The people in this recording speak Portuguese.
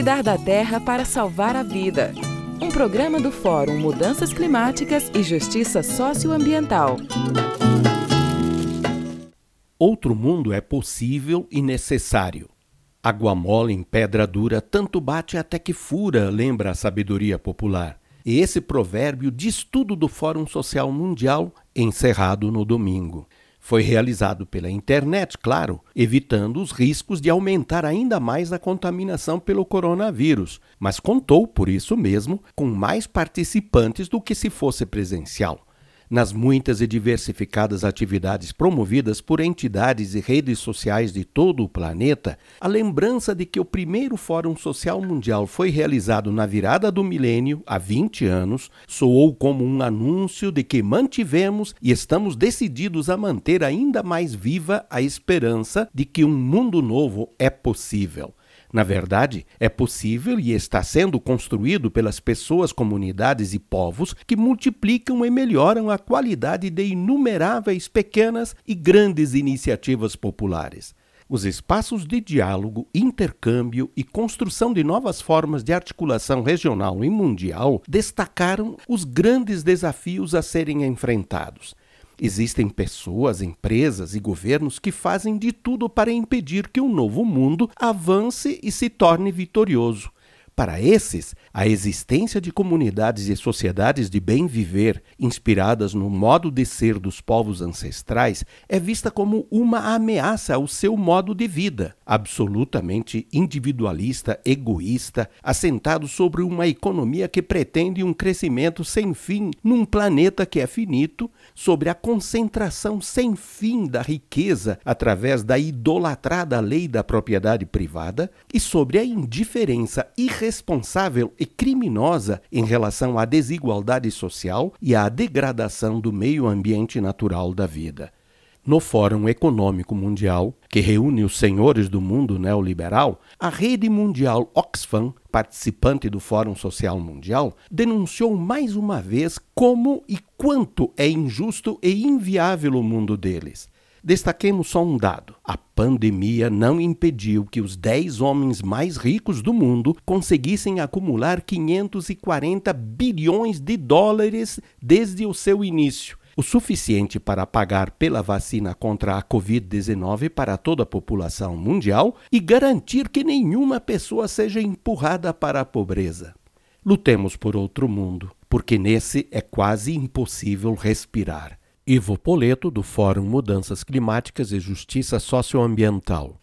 Cuidar da Terra para salvar a vida. Um programa do Fórum Mudanças Climáticas e Justiça Socioambiental. Outro mundo é possível e necessário. Água mole em pedra dura, tanto bate até que fura, lembra a sabedoria popular. E esse provérbio diz tudo do Fórum Social Mundial, encerrado no domingo. Foi realizado pela internet, claro, evitando os riscos de aumentar ainda mais a contaminação pelo coronavírus, mas contou, por isso mesmo, com mais participantes do que se fosse presencial nas muitas e diversificadas atividades promovidas por entidades e redes sociais de todo o planeta, a lembrança de que o primeiro Fórum Social Mundial foi realizado na virada do milênio, há 20 anos, soou como um anúncio de que mantivemos e estamos decididos a manter ainda mais viva a esperança de que um mundo novo é possível. Na verdade, é possível e está sendo construído pelas pessoas, comunidades e povos que multiplicam e melhoram a qualidade de inumeráveis pequenas e grandes iniciativas populares. Os espaços de diálogo, intercâmbio e construção de novas formas de articulação regional e mundial destacaram os grandes desafios a serem enfrentados Existem pessoas, empresas e governos que fazem de tudo para impedir que o novo mundo avance e se torne vitorioso. Para esses, a existência de comunidades e sociedades de bem viver, inspiradas no modo de ser dos povos ancestrais, é vista como uma ameaça ao seu modo de vida, absolutamente individualista, egoísta, assentado sobre uma economia que pretende um crescimento sem fim num planeta que é finito, sobre a concentração sem fim da riqueza através da idolatrada lei da propriedade privada e sobre a indiferença irresponsável irresponsável e criminosa em relação à desigualdade social e à degradação do meio ambiente natural da vida. No Fórum Econômico Mundial, que reúne os senhores do mundo neoliberal, a rede mundial Oxfam, participante do Fórum Social Mundial, denunciou mais uma vez como e quanto é injusto e inviável o mundo deles. Destaquemos só um dado: a pandemia não impediu que os 10 homens mais ricos do mundo conseguissem acumular 540 bilhões de dólares desde o seu início. O suficiente para pagar pela vacina contra a Covid-19 para toda a população mundial e garantir que nenhuma pessoa seja empurrada para a pobreza. Lutemos por outro mundo, porque nesse é quase impossível respirar. Ivo Poleto, do Fórum Mudanças Climáticas e Justiça Socioambiental.